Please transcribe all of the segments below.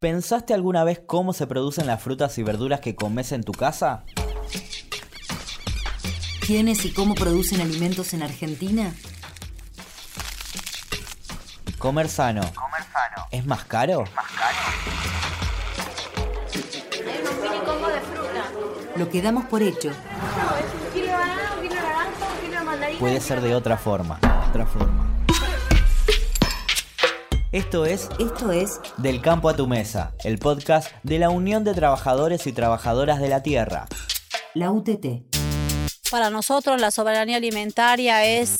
¿Pensaste alguna vez cómo se producen las frutas y verduras que comes en tu casa? ¿Quiénes y cómo producen alimentos en Argentina? Comer sano. Comer sano. ¿Es más caro? ¿Más caro? Hay unos mini combos de fruta. Lo que damos por hecho. No, es un kilo de banana, un kilo de naranja, un kilo de mandarina. Puede ser de otra forma. Otra forma. Esto es Esto es Del campo a tu mesa, el podcast de la Unión de Trabajadores y Trabajadoras de la Tierra. la UTT. Para nosotros la soberanía alimentaria es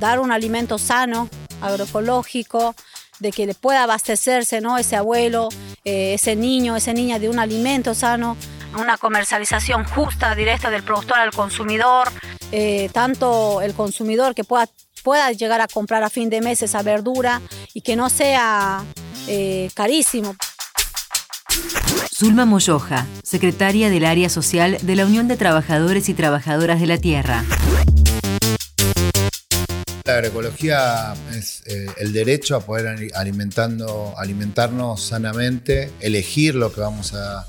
dar un alimento sano, agroecológico, de que le pueda abastecerse ¿no? ese abuelo, eh, ese niño, esa niña de un alimento sano, una comercialización justa, directa del productor al consumidor, eh, tanto el consumidor que pueda, pueda llegar a comprar a fin de mes esa verdura y que no sea eh, carísimo. Zulma Moyoja, secretaria del Área Social de la Unión de Trabajadores y Trabajadoras de la Tierra. La agroecología es eh, el derecho a poder ali- alimentando, alimentarnos sanamente, elegir lo que vamos a,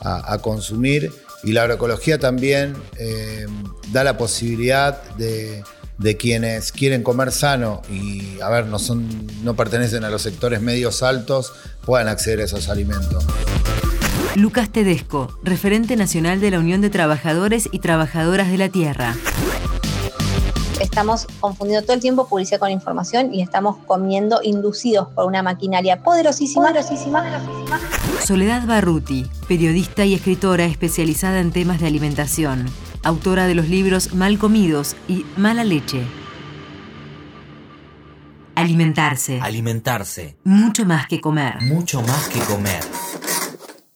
a- a consumir y la agroecología también eh, da la posibilidad de, de quienes quieren comer sano y, a ver, no, son, no pertenecen a los sectores medios altos, puedan acceder a esos alimentos. Lucas Tedesco, referente nacional de la Unión de Trabajadores y Trabajadoras de la Tierra. estamos confundiendo todo el tiempo publicidad con información y estamos comiendo inducidos por una maquinaria poderosísima, poderosísima, Soledad Barruti, periodista y escritora especializada en temas de alimentación, autora de los libros Mal comidos y Mala leche. Alimentarse. Alimentarse. Mucho más que comer. Mucho más que comer.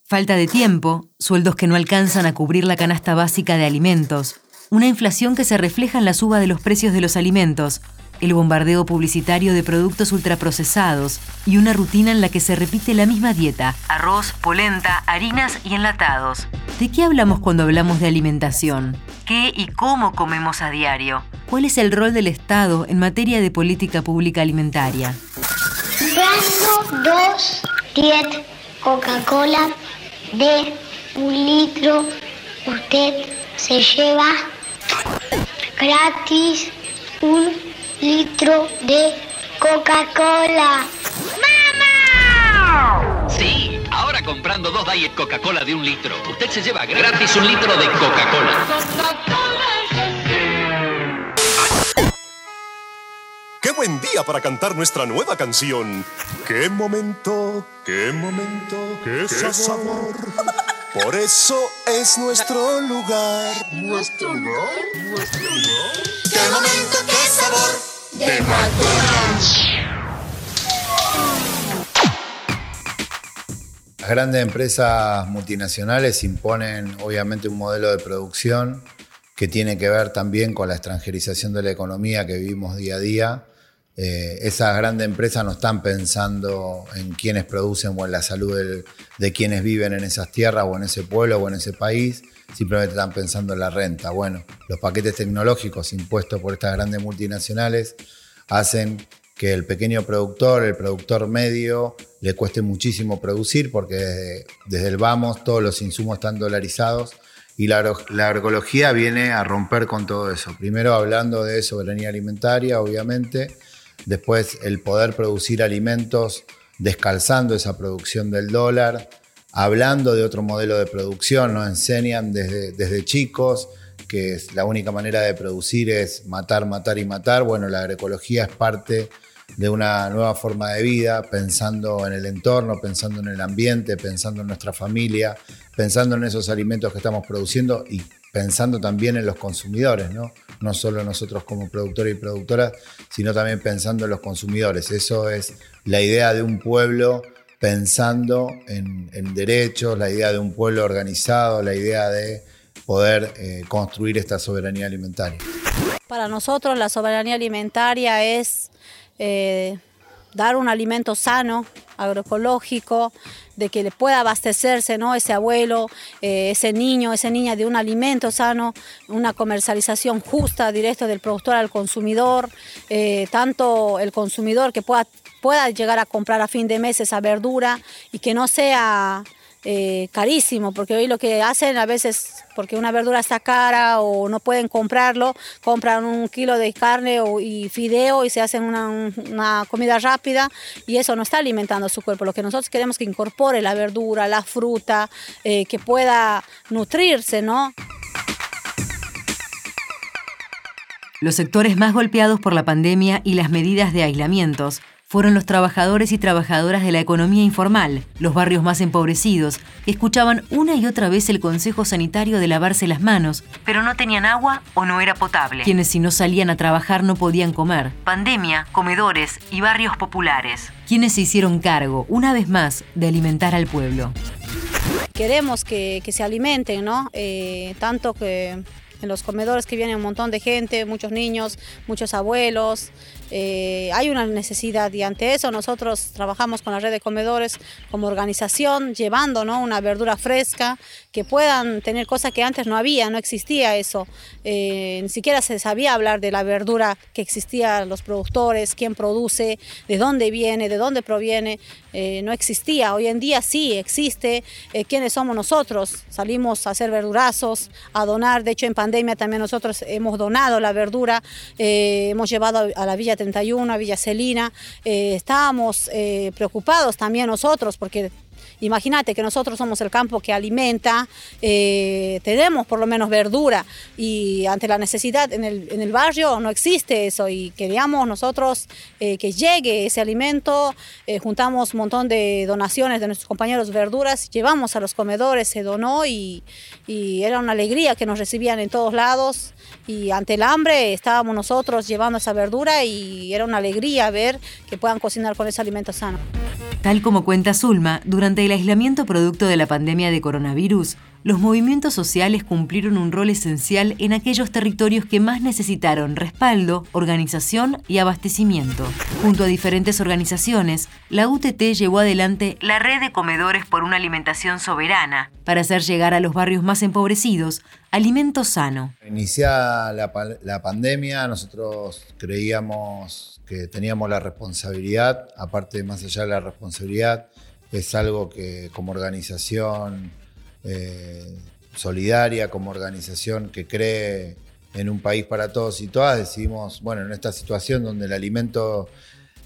Falta de tiempo, sueldos que no alcanzan a cubrir la canasta básica de alimentos, una inflación que se refleja en la suba de los precios de los alimentos, el bombardeo publicitario de productos ultraprocesados y una rutina en la que se repite la misma dieta, arroz, polenta, harinas y enlatados. ¿De qué hablamos cuando hablamos de alimentación? ¿Qué y cómo comemos a diario? ¿Cuál es el rol del Estado en materia de política pública alimentaria? Brando 2, 10 Coca-Cola de un litro. Usted se lleva gratis de Coca-Cola. Sí, ahora comprando dos Diet Coca-Cola de un litro, usted se lleva gratis un litro de Coca-Cola. ¡Qué buen día para cantar nuestra nueva canción! ¡Qué momento! ¡Qué momento! ¡Qué, sabor! Por eso es nuestro lugar. ¿Nuestro lugar? ¿Nuestro lugar? ¡Qué momento! ¡Qué sabor! Las grandes empresas multinacionales imponen obviamente un modelo de producción que tiene que ver también con la extranjerización de la economía que vivimos día a día. Eh, esas grandes empresas no están pensando en quienes producen o en la salud de quienes viven en esas tierras o en ese pueblo o en ese país, simplemente están pensando en la renta. Bueno, los paquetes tecnológicos impuestos por estas grandes multinacionales hacen que el pequeño productor, el productor medio, le cueste muchísimo producir porque desde, el vamos todos los insumos están dolarizados y la agroecología viene a romper con todo eso. Primero hablando de soberanía alimentaria, obviamente, después el poder producir alimentos descalzando esa producción del dólar, hablando de otro modelo de producción, nos enseñan desde, desde chicos que es la única manera de producir es matar, matar y matar. Bueno, la agroecología es parte de una nueva forma de vida, pensando en el entorno, pensando en el ambiente, pensando en nuestra familia, pensando en esos alimentos que estamos produciendo y pensando también en los consumidores, ¿no? No solo nosotros como productores y productoras, sino también pensando en los consumidores. Eso es la idea de un pueblo pensando en, derechos, la idea de un pueblo organizado, la idea de poder eh, construir esta soberanía alimentaria. Para nosotros la soberanía alimentaria es eh, dar un alimento sano, agroecológico, de que le pueda abastecerse ¿no? ese abuelo, eh, ese niño, esa niña de un alimento sano, una comercialización justa, directa del productor al consumidor, eh, tanto el consumidor que pueda pueda llegar a comprar a fin de mes esa verdura y que no sea eh, carísimo, porque hoy lo que hacen a veces, porque una verdura está cara o no pueden comprarlo, compran un kilo de carne o, y fideo y se hacen una, una, comida rápida y eso no está alimentando su cuerpo. Lo que nosotros queremos que incorpore la verdura, la fruta, eh, que pueda nutrirse, ¿no? Los sectores más golpeados por la pandemia y las medidas de aislamientos fueron los trabajadores y trabajadoras de la economía informal, los barrios más empobrecidos, que escuchaban una y otra vez el consejo sanitario de lavarse las manos, pero no tenían agua o no era potable. Quienes si no salían a trabajar no podían comer. Pandemia, comedores y barrios populares. Quienes se hicieron cargo, una vez más, de alimentar al pueblo. Queremos que, se alimenten, ¿no? Eh, tanto que en los comedores que viene un montón de gente, muchos niños, muchos abuelos. Eh, hay una necesidad y ante eso nosotros trabajamos con la red de comedores como organización, llevando ¿no? una verdura fresca, que puedan tener cosas que antes no había, no existía eso. Eh, ni siquiera se sabía hablar de la verdura que existía, los productores, quién produce, de dónde viene, de dónde proviene. Eh, no existía. Hoy en día sí existe. ¿Quiénes somos nosotros? Salimos a hacer verdurazos, a donar. De hecho, en pandemia también nosotros hemos donado la verdura, hemos llevado a la Villa 31, a Villa Celina. Eh, estábamos eh, preocupados también nosotros porque Imagínate que nosotros somos el campo que alimenta, eh, tenemos por lo menos verdura y ante la necesidad en el, barrio no existe eso y queríamos nosotros que llegue ese alimento, juntamos un montón de donaciones de nuestros compañeros verduras, llevamos a los comedores, se donó y era una alegría que nos recibían en todos lados y ante el hambre estábamos nosotros llevando esa verdura y era una alegría ver que puedan cocinar con ese alimento sano. Tal como cuenta Zulma, durante el aislamiento producto de la pandemia de coronavirus, los movimientos sociales cumplieron un rol esencial en aquellos territorios que más necesitaron respaldo, organización y abastecimiento. Junto a diferentes organizaciones, la UTT llevó adelante la red de comedores por una alimentación soberana para hacer llegar a los barrios más empobrecidos alimento sano. Iniciada la, la pandemia, nosotros creíamos que teníamos la responsabilidad, aparte más allá de la responsabilidad, es algo que como organización eh, solidaria, como organización que cree en un país para todos y todas, decidimos, bueno, en esta situación donde el alimento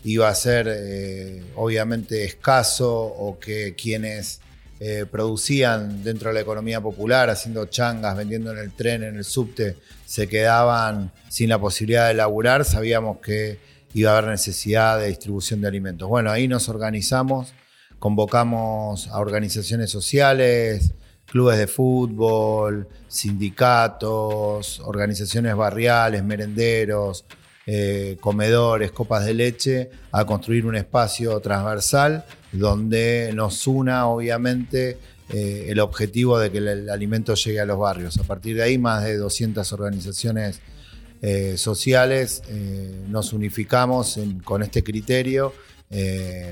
iba a ser eh, obviamente escaso o que quienes eh, producían dentro de la economía popular, haciendo changas, vendiendo en el tren, en el subte, se quedaban sin la posibilidad de laburar, sabíamos que iba a haber necesidad de distribución de alimentos. Bueno, ahí nos organizamos, convocamos a organizaciones sociales, clubes de fútbol, sindicatos, organizaciones barriales, merenderos, eh, comedores, copas de leche, a construir un espacio transversal donde nos una, obviamente, eh, el objetivo de que el, alimento llegue a los barrios. A partir de ahí, más de 200 organizaciones eh, sociales nos unificamos con este criterio,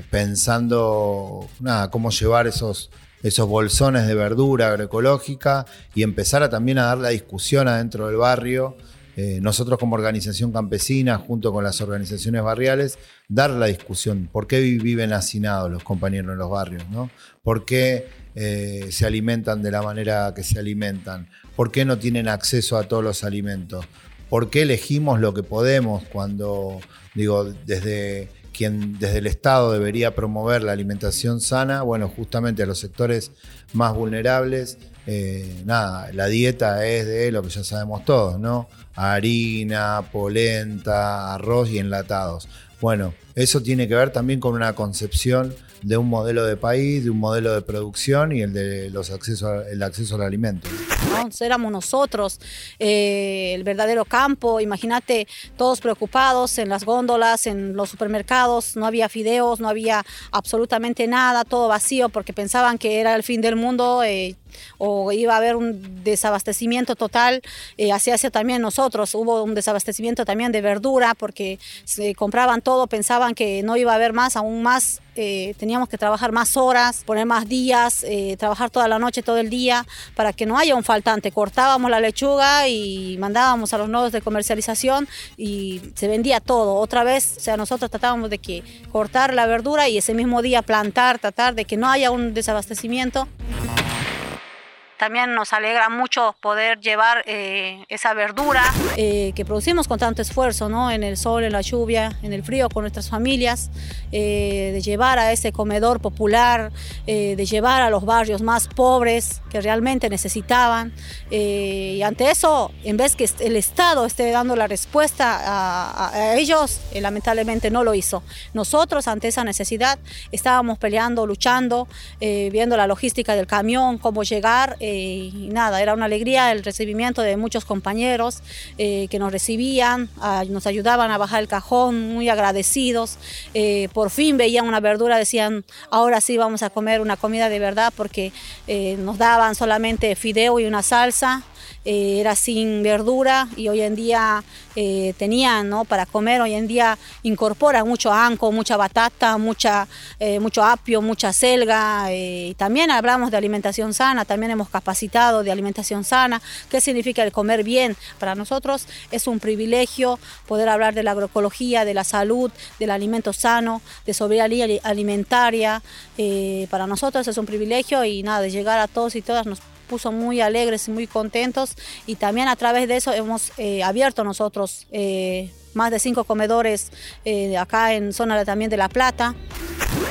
pensando nada, cómo llevar esos esos bolsones de verdura agroecológica y empezar a también a dar la discusión adentro del barrio. Eh, nosotros como organización campesina, junto con las organizaciones barriales, dar la discusión. ¿Por qué viven hacinados los compañeros en los barrios? ¿no? ¿Por qué eh, se alimentan de la manera que se alimentan? ¿Por qué no tienen acceso a todos los alimentos? ¿Por qué elegimos lo que podemos cuando, digo, desde quien desde el Estado debería promover la alimentación sana, bueno, justamente a los sectores más vulnerables, eh, nada, la dieta es de lo que ya sabemos todos, ¿no? Harina, polenta, arroz y enlatados. Bueno, eso tiene que ver también con una concepción de un modelo de país, de un modelo de producción y el de los accesos, el acceso al alimento. Éramos nosotros, eh, el verdadero campo, imagínate, todos preocupados en las góndolas, en los supermercados, no había fideos, no había absolutamente nada, todo vacío porque pensaban que era el fin del mundo. Eh, o iba a haber un desabastecimiento total, eh, así hacía también nosotros, hubo un desabastecimiento también de verdura porque se compraban todo, pensaban que no iba a haber más, aún más eh, teníamos que trabajar más horas, poner más días, eh, trabajar toda la noche, todo el día, para que no haya un faltante. Cortábamos la lechuga y mandábamos a los nodos de comercialización y se vendía todo. Otra vez, o sea, nosotros tratábamos de que cortar la verdura y ese mismo día plantar, tratar de que no haya un desabastecimiento. También nos alegra mucho poder llevar eh, esa verdura eh, que producimos con tanto esfuerzo, ¿no? En el sol, en la lluvia, en el frío, con nuestras familias, eh, de llevar a ese comedor popular, de llevar a los barrios más pobres que realmente necesitaban. y ante eso, en vez que el Estado esté dando la respuesta a, a ellos, lamentablemente no lo hizo. Nosotros, ante esa necesidad, estábamos peleando, luchando, viendo la logística del camión, cómo llegar y nada, era una alegría el recibimiento de muchos compañeros eh, que nos recibían, nos ayudaban a bajar el cajón, muy agradecidos. Eh, por fin veían una verdura, decían, ahora sí vamos a comer una comida de verdad porque eh, nos daban solamente fideo y una salsa eh, era sin verdura y hoy en día eh, tenían ¿no? para comer, hoy en día incorporan mucho anco, mucha batata, mucha, eh, mucho apio, mucha selga y también hablamos de alimentación sana, también hemos capacitado de alimentación sana, qué significa el comer bien. Para nosotros es un privilegio poder hablar de la agroecología, de la salud, del alimento sano, de soberanía alimentaria. para nosotros es un privilegio y nada, de llegar a todos y todas nos puso muy alegres y muy contentos y también a través de eso hemos eh, abierto nosotros eh, más de cinco comedores eh, acá en zona también de La Plata.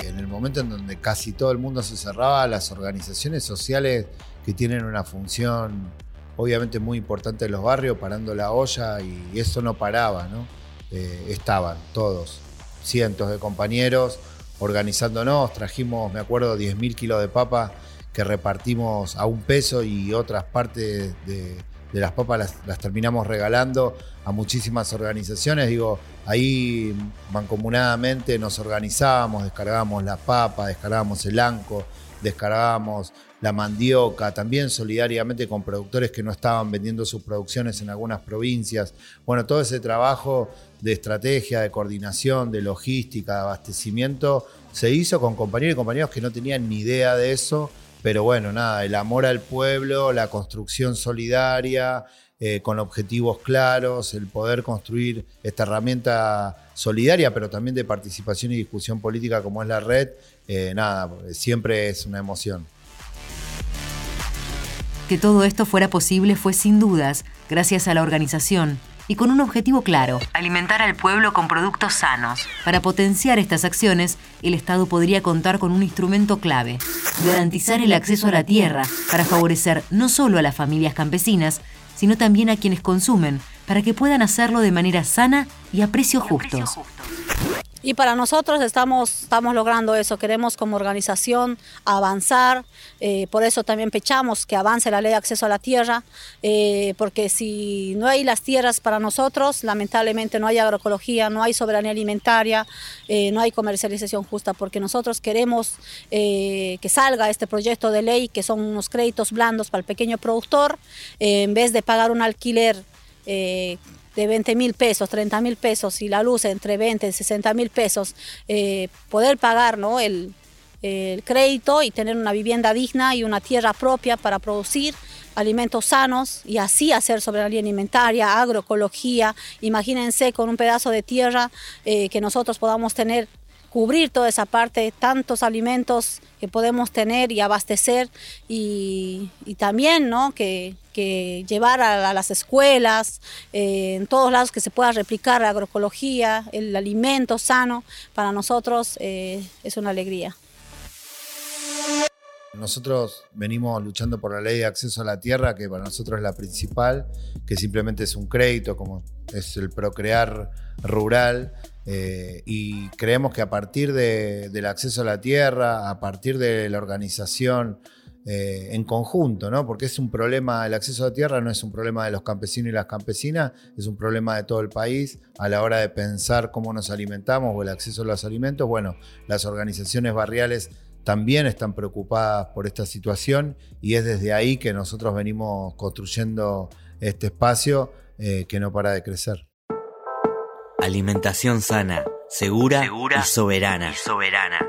En el momento en donde casi todo el mundo se cerraba, las organizaciones sociales que tienen una función obviamente muy importante en los barrios, parando la olla y eso no paraba, ¿no? estaban todos, cientos de compañeros organizándonos, trajimos, me acuerdo, 10.000 kilos de papa que repartimos a un peso y otras partes de, las papas las, terminamos regalando a muchísimas organizaciones. Digo, ahí mancomunadamente nos organizábamos, descargábamos la papa, descargábamos el anco, descargábamos la mandioca, también solidariamente con productores que no estaban vendiendo sus producciones en algunas provincias. Bueno, todo ese trabajo de estrategia, de coordinación, de logística, de abastecimiento, se hizo con compañeros y compañeros que no tenían ni idea de eso pero bueno, nada, el amor al pueblo, la construcción solidaria, eh, con objetivos claros, el poder construir esta herramienta solidaria, pero también de participación y discusión política como es la red, eh, nada, siempre es una emoción. Que todo esto fuera posible fue sin dudas gracias a la organización y con un objetivo claro, alimentar al pueblo con productos sanos. Para potenciar estas acciones, el Estado podría contar con un instrumento clave, garantizar el acceso a la tierra para favorecer no solo a las familias campesinas, sino también a quienes consumen, para que puedan hacerlo de manera sana y a precios justos. Y para nosotros estamos, estamos logrando eso, queremos como organización avanzar, eh, por eso también pechamos que avance la ley de acceso a la tierra, eh, porque si no hay las tierras para nosotros, lamentablemente no hay agroecología, no hay soberanía alimentaria, eh, no hay comercialización justa, porque nosotros queremos que salga este proyecto de ley, que son unos créditos blandos para el pequeño productor, en vez de pagar un alquiler de 20 mil pesos, 30 mil pesos y la luz entre 20 y 60 mil pesos, eh, poder pagar ¿no? el, crédito y tener una vivienda digna y una tierra propia para producir alimentos sanos y así hacer soberanía alimentaria, agroecología. Imagínense con un pedazo de tierra eh, que nosotros podamos tener cubrir toda esa parte, tantos alimentos que podemos tener y abastecer y, también ¿no? que, llevar a, las escuelas, eh, en todos lados que se pueda replicar la agroecología, el alimento sano, para nosotros eh, es una alegría. Nosotros venimos luchando por la ley de acceso a la tierra, que para nosotros es la principal, que simplemente es un crédito, como es el procrear rural, eh, y creemos que a partir del acceso a la tierra, a partir de la organización eh, en conjunto, ¿no? porque es un problema, el acceso a la tierra no es un problema de los campesinos y las campesinas, es un problema de todo el país a la hora de pensar cómo nos alimentamos o el acceso a los alimentos. Bueno, las organizaciones barriales también están preocupadas por esta situación y es desde ahí que nosotros venimos construyendo este espacio eh, que no para de crecer. Alimentación sana, segura, y soberana. soberana.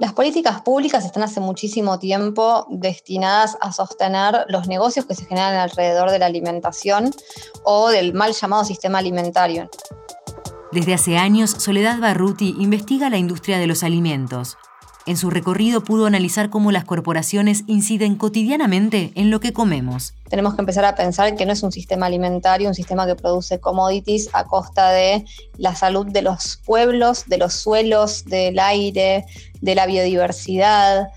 Las políticas públicas están hace muchísimo tiempo destinadas a sostener los negocios que se generan alrededor de la alimentación o del mal llamado sistema alimentario. Desde hace años, Soledad Barruti investiga la industria de los alimentos. En su recorrido pudo analizar cómo las corporaciones inciden cotidianamente en lo que comemos. Tenemos que empezar a pensar que no es un sistema alimentario, un sistema que produce commodities a costa de la salud de los pueblos, de los suelos, del aire, de la biodiversidad.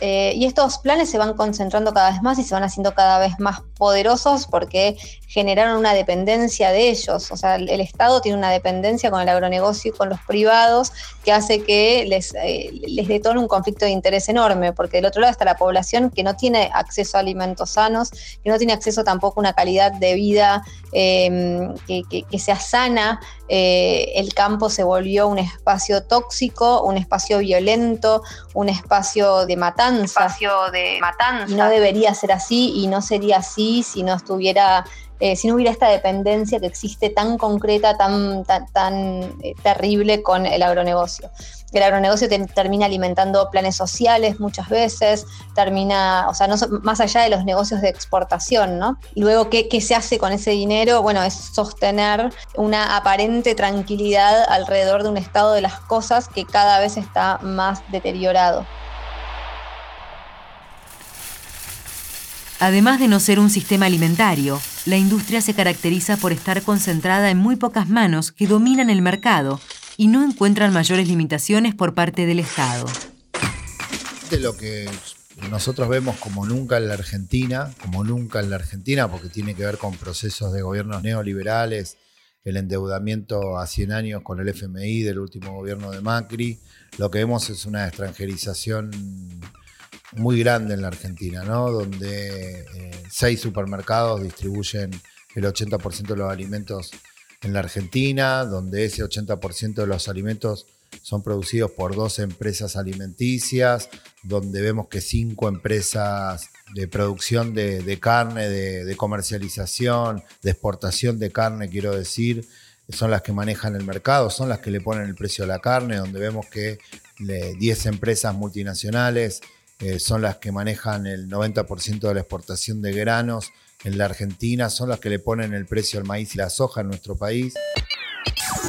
Eh, y estos planes se van concentrando cada vez más y se van haciendo cada vez más poderosos porque generaron una dependencia de ellos. O sea, el, Estado tiene una dependencia con el agronegocio y con los privados que hace que les, eh, les detone un conflicto de interés enorme, porque del otro lado está la población que no tiene acceso a alimentos sanos, que no tiene acceso tampoco a una calidad de vida em, que, que, sea sana. Eh, el campo se volvió un espacio tóxico, un espacio violento, un espacio de matanza. Espacio de matanza. Y no debería ser así y no sería así si no estuviera eh, si no hubiera esta dependencia que existe tan concreta, tan, tan, eh, terrible con el agronegocio. El agronegocio termina alimentando planes sociales muchas veces, termina, o sea, no, más allá de los negocios de exportación, ¿no? Luego, ¿qué, ¿qué se hace con ese dinero? Bueno, es sostener una aparente tranquilidad alrededor de un estado de las cosas que cada vez está más deteriorado. Además de no ser un sistema alimentario, la industria se caracteriza por estar concentrada en muy pocas manos que dominan el mercado y no encuentran mayores limitaciones por parte del Estado. De lo que nosotros vemos como nunca en la Argentina, como nunca en la Argentina, porque tiene que ver con procesos de gobiernos neoliberales, el endeudamiento a 100 años con el FMI del último gobierno de Macri, lo que vemos es una extranjerización muy grande en la Argentina, ¿no? Donde eh, seis supermercados distribuyen el 80% de los alimentos en la Argentina, donde ese 80% de los alimentos son producidos por dos empresas alimenticias, donde vemos que cinco empresas de producción de, carne, de, comercialización, de exportación de carne, quiero decir, son las que manejan el mercado, son las que le ponen el precio a la carne, donde vemos que 10 empresas multinacionales eh, son las que manejan el 90% de la exportación de granos en la Argentina, son las que le ponen el precio al maíz y la soja en nuestro país.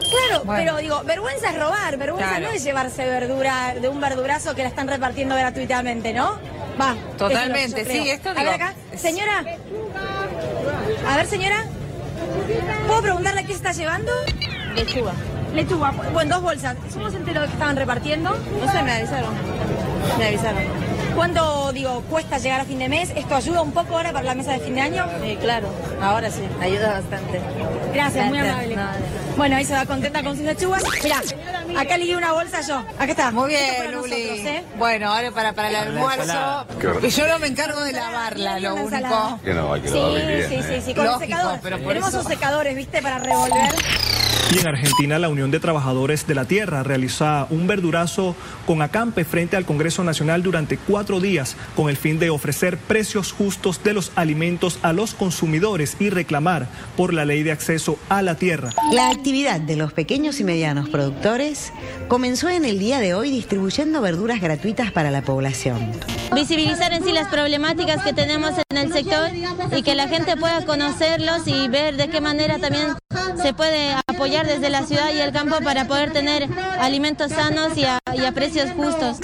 Claro, pero digo, vergüenza es robar, vergüenza no es llevarse verdura de un verdurazo que la están repartiendo gratuitamente, ¿no? Va. Totalmente, sí, esto A ver acá, señora. A ver, señora. ¿Puedo preguntarle qué se está llevando? Lechuga. Lechuga, bueno, dos bolsas. ¿Somos enteros de que estaban repartiendo? No sé, me avisaron. Me avisaron. ¿Cuánto, digo, cuesta llegar a fin de mes? ¿Esto ayuda un poco ahora para la mesa de fin de año? Sí, claro, ahora sí, ayuda bastante. Gracias, muy amable. Bueno, ahí se va contenta con sus lechugas. Mirá, acá le di una bolsa yo. Acá está. Muy bien, Luli. ¿eh? Bueno, ahora para, para el almuerzo. Yo no me encargo de lavarla, lo único. Que no, hay que sí, sí, sí, sí, con Lógico, secador. Pero Tenemos esos secadores, ¿viste? Para revolver. Y en Argentina, la Unión de Trabajadores de la Tierra realiza un verdurazo con acampe frente al Congreso Nacional durante cuatro días con el fin de ofrecer precios justos de los alimentos a los consumidores y reclamar por la ley de acceso a la tierra. La actividad de los pequeños y medianos productores comenzó en el día de hoy distribuyendo verduras gratuitas para la población. Visibilizar en sí las problemáticas que tenemos en el sector y que la gente pueda conocerlos y ver de qué manera también se puede apoyar desde la ciudad y el campo para poder tener alimentos sanos y a, precios justos.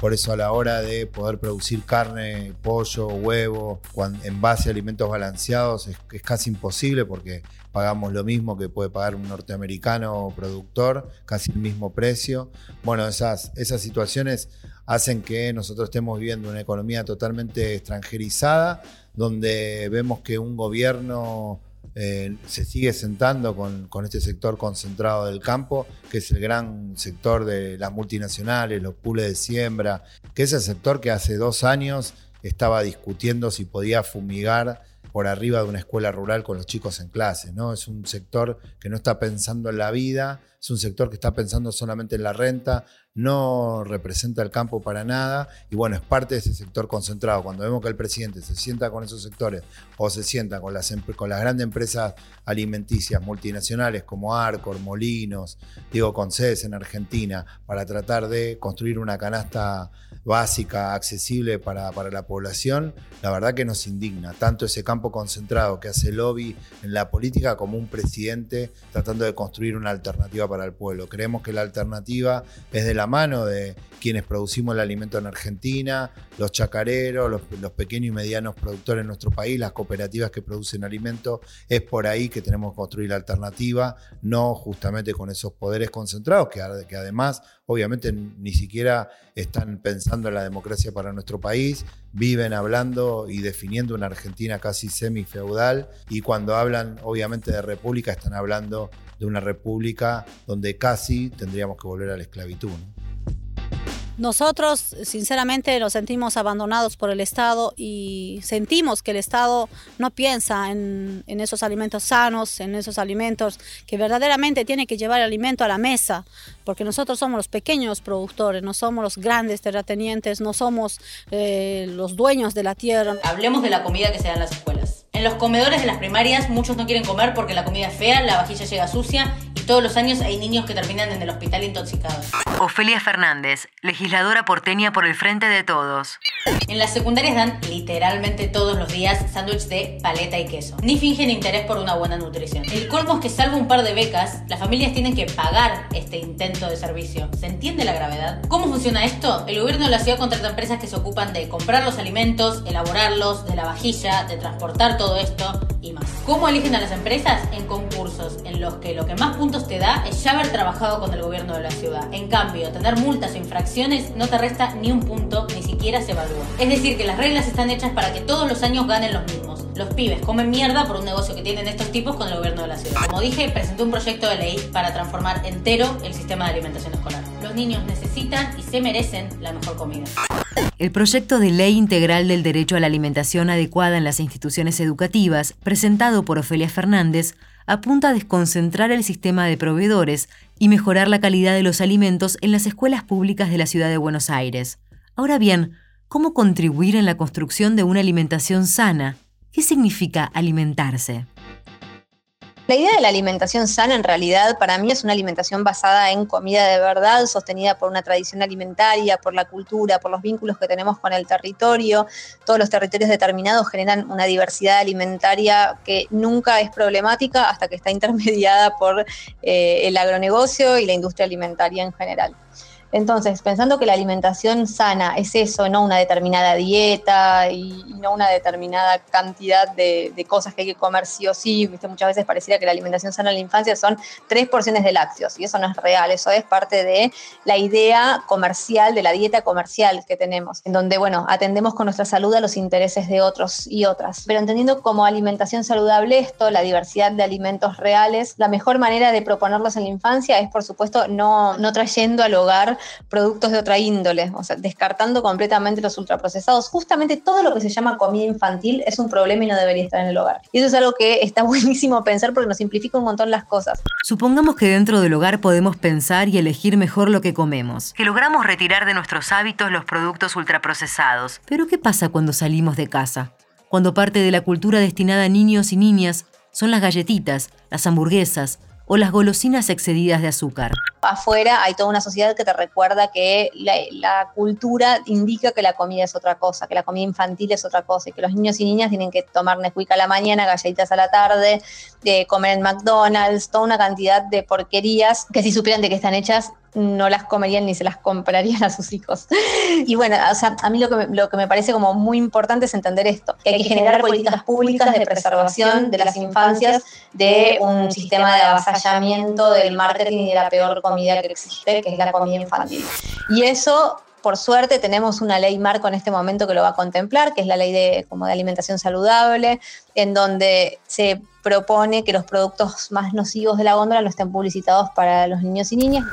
Por eso a la hora de poder producir carne, pollo, huevo, en base a alimentos balanceados es, casi imposible porque pagamos lo mismo que puede pagar un norteamericano productor, casi el mismo precio. Bueno, esas, esas situaciones hacen que nosotros estemos viviendo una economía totalmente extranjerizada, donde vemos que un gobierno eh, se sigue sentando con, este sector concentrado del campo, que es el gran sector de las multinacionales, los pools de siembra, que es el sector que hace dos años estaba discutiendo si podía fumigar por arriba de una escuela rural con los chicos en clase, ¿no? Es un sector que no está pensando en la vida, es un sector que está pensando solamente en la renta, no representa el campo para nada y bueno, es parte de ese sector concentrado. Cuando vemos que el presidente se sienta con esos sectores o se sienta con las, las grandes empresas alimenticias multinacionales como Arcor, Molinos, digo con sedes en Argentina, para tratar de construir una canasta básica, accesible para, para la población, la verdad que nos indigna, tanto ese campo concentrado que hace lobby en la política como un presidente tratando de construir una alternativa para el pueblo. Creemos que la alternativa es de la mano de quienes producimos el alimento en Argentina, los chacareros, los, pequeños y medianos productores en nuestro país, las cooperativas que producen alimentos, es por ahí que tenemos que construir la alternativa, no justamente con esos poderes concentrados que además obviamente ni siquiera están pensando en la democracia para nuestro país, viven hablando y definiendo una Argentina casi semi-feudal y cuando hablan obviamente de república están hablando de una república donde casi tendríamos que volver a la esclavitud. Nosotros, sinceramente, nos sentimos abandonados por el Estado y sentimos que el Estado no piensa en, esos alimentos sanos, en esos alimentos que verdaderamente tiene que llevar alimento a la mesa, porque nosotros somos los pequeños productores, no somos los grandes terratenientes, no somos eh, los dueños de la tierra. Hablemos de la comida que se da en las escuelas. En los comedores de las primarias muchos no quieren comer porque la comida es fea, la vajilla llega sucia todos los años hay niños que terminan en el hospital intoxicados. Ofelia Fernández, legisladora porteña por el Frente de Todos. En las secundarias dan literalmente todos los días sándwich de paleta y queso. Ni fingen interés por una buena nutrición. El colmo es que salvo un par de becas, las familias tienen que pagar este intento de servicio. ¿Se entiende la gravedad? ¿Cómo funciona esto? El gobierno de la ciudad contrata empresas que se ocupan de comprar los alimentos, elaborarlos, de la vajilla, de transportar todo esto y más. ¿Cómo eligen a las empresas? En concursos, en los que lo que más puntos te da es ya haber trabajado con el gobierno de la ciudad. En cambio, tener multas o infracciones no te resta ni un punto, ni siquiera se evalúa. Es decir, que las reglas están hechas para que todos los años ganen los mismos. Los pibes comen mierda por un negocio que tienen estos tipos con el gobierno de la ciudad. Como dije, presenté un proyecto de ley para transformar entero el sistema de alimentación escolar. Los niños necesitan y se merecen la mejor comida. El proyecto de ley integral del derecho a la alimentación adecuada en las instituciones educativas, presentado por Ofelia Fernández, apunta a desconcentrar el sistema de proveedores y mejorar la calidad de los alimentos en las escuelas públicas de la ciudad de Buenos Aires. Ahora bien, ¿cómo contribuir en la construcción de una alimentación sana? ¿Qué significa alimentarse? La idea de la alimentación sana en realidad para mí es una alimentación basada en comida de verdad, sostenida por una tradición alimentaria, por la cultura, por los vínculos que tenemos con el territorio. Todos los territorios determinados generan una diversidad alimentaria que nunca es problemática hasta que está intermediada por eh, el agronegocio y la industria alimentaria en general. Entonces, pensando que la alimentación sana es eso, no una determinada dieta y, no una determinada cantidad de, cosas que hay que comer sí o sí, muchas veces pareciera que la alimentación sana en la infancia son tres porciones de lácteos y eso no es real, eso es parte de la idea comercial, de la dieta comercial que tenemos, en donde, bueno, atendemos con nuestra salud a los intereses de otros y otras. Pero entendiendo como alimentación saludable esto, la diversidad de alimentos reales, la mejor manera de proponerlos en la infancia es, por supuesto, no, trayendo al hogar productos de otra índole, o sea, descartando completamente los ultraprocesados. Justamente todo lo que se llama comida infantil es un problema y no debería estar en el hogar. Y eso es algo que está buenísimo pensar porque nos simplifica un montón las cosas. Supongamos que dentro del hogar podemos pensar y elegir mejor lo que comemos, que logramos retirar de nuestros hábitos los productos ultraprocesados. Pero ¿qué pasa cuando salimos de casa? Cuando parte de la cultura destinada a niños y niñas son las galletitas, las hamburguesas, o las golosinas excedidas de azúcar. Afuera hay toda una sociedad que te recuerda que la, cultura indica que la comida es otra cosa, que la comida infantil es otra cosa y que los niños y niñas tienen que tomar Nesquik a la mañana, galletitas a la tarde, de comer en McDonald's, toda una cantidad de porquerías que si supieran de qué están hechas no las comerían ni se las comprarían a sus hijos. Y bueno, o sea, a mí lo que, me, lo que me parece como muy importante es entender esto, que hay que generar políticas públicas de preservación de las infancias de un sistema de avasallamiento del marketing y de la peor comida que existe, que es la comida infantil. Y eso por suerte tenemos una ley marco en este momento que lo va a contemplar, que es la ley de, como de alimentación saludable, en donde se propone que los productos más nocivos de la góndola no estén publicitados para los niños y niñas.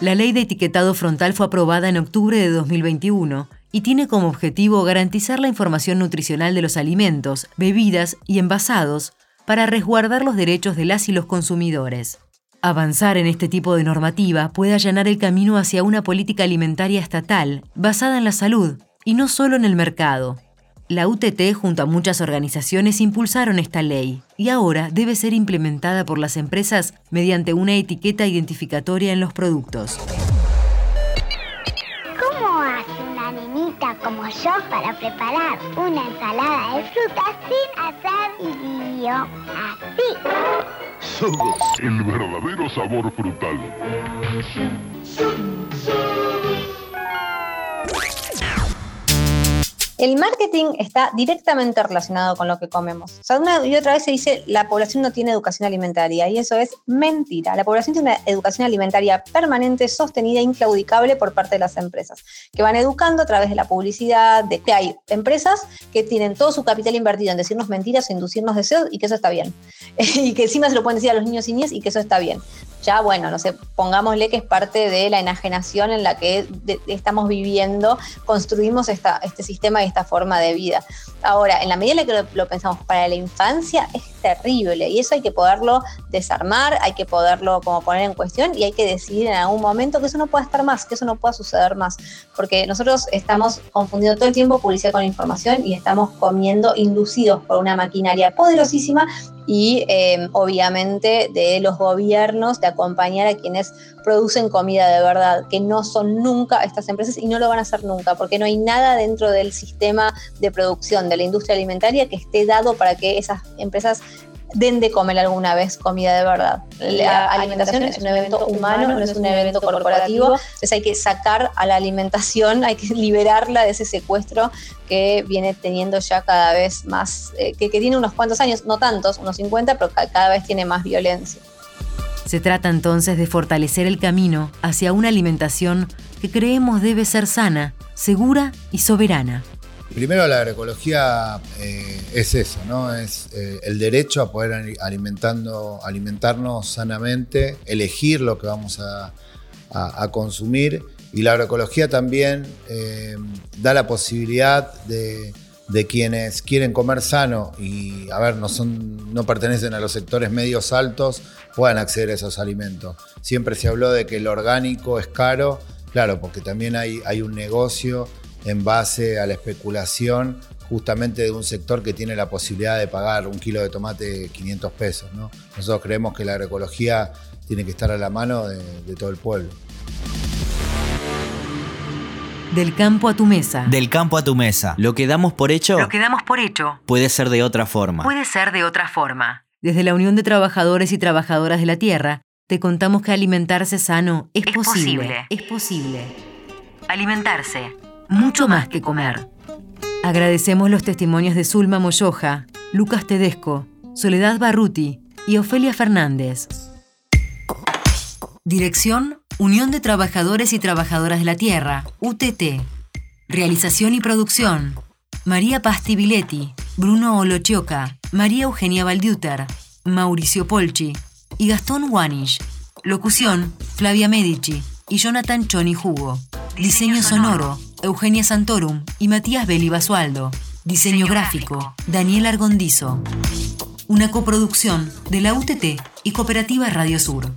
La ley de etiquetado frontal fue aprobada en octubre de 2021 y tiene como objetivo garantizar la información nutricional de los alimentos, bebidas y envasados para resguardar los derechos de las y los consumidores. Avanzar en este tipo de normativa puede allanar el camino hacia una política alimentaria estatal basada en la salud y no solo en el mercado. La UTT junto a muchas organizaciones impulsaron esta ley y ahora debe ser implementada por las empresas mediante una etiqueta identificatoria en los productos. ¿Cómo hace una nenita como yo para preparar una ensalada de frutas sin hacer lío? Así. El verdadero sabor frutal. El marketing está directamente relacionado con lo que comemos. O sea, una y otra vez se dice la población no tiene educación alimentaria y eso es mentira. La población tiene una educación alimentaria permanente, sostenida e inclaudicable por parte de las empresas, que van educando a través de la publicidad, que hay empresas que tienen todo su capital invertido en decirnos mentiras, inducirnos deseos y que eso está bien. y que encima se lo pueden decir a los niños y niñas y que eso está bien ya bueno, no sé, pongámosle que es parte de la enajenación en la que estamos viviendo, construimos esta, este sistema y esta forma de vida. Ahora, en la medida en la que lo, pensamos para la infancia, es terrible y eso hay que poderlo desarmar, hay que poderlo como poner en cuestión y hay que decidir en algún momento que eso no pueda estar más, que eso no pueda suceder más, porque nosotros estamos confundiendo todo el tiempo publicidad con información y estamos comiendo inducidos por una maquinaria poderosísima y em, obviamente de los gobiernos de acompañar a quienes producen comida de verdad, que no son nunca estas empresas y no lo van a hacer nunca, porque no hay nada dentro del sistema de producción de la industria alimentaria que esté dado para que esas empresas den de comer alguna vez comida de verdad. La alimentación es un evento humano, no es un evento corporativo, entonces hay que sacar a la alimentación, hay que liberarla de ese secuestro que viene teniendo ya cada vez más, eh, que, que tiene unos cuantos años, no tantos, unos 50, pero cada vez tiene más violencia. Se trata entonces de fortalecer el camino hacia una alimentación que creemos debe ser sana, segura y soberana. Primero la agroecología eh, es eso, ¿no? Es eh, el derecho a poder alimentando, alimentarnos sanamente, elegir lo que vamos a, consumir. Y la agroecología también eh, da la posibilidad de, quienes quieren comer sano y, a ver, no, son, no pertenecen a los sectores medios altos, puedan acceder a esos alimentos. Siempre se habló de que el orgánico es caro, claro, porque también hay, hay un negocio en base a la especulación justamente de un sector que tiene la posibilidad de pagar un kilo de tomate 500 pesos. ¿no? Nosotros creemos que la agroecología tiene que estar a la mano de, de todo el pueblo. Del campo a tu mesa. Del campo a tu mesa. Lo que damos por hecho. Lo que damos por hecho. Puede ser de otra forma. Puede ser de otra forma. Desde la Unión de Trabajadores y Trabajadoras de la Tierra, te contamos que alimentarse sano es, posible. Es posible. Alimentarse mucho más que comer. Agradecemos los testimonios de Zulma Moyoja, Lucas Tedesco, Soledad Barruti y Ofelia Fernández. Dirección Unión de Trabajadores y Trabajadoras de la Tierra, UTT. Realización y producción María Pastibiletti, Bruno Olochioca, María Eugenia Valdiuter, Mauricio Polchi y Gastón Wanish. Locución Flavia Medici y Jonathan Choni Jugo. Diseño sonoro Eugenia Santorum y Matías Beli Basualdo. Diseño gráfico, Daniel Argondizo. Una coproducción de la UTT y Cooperativa Radio Sur.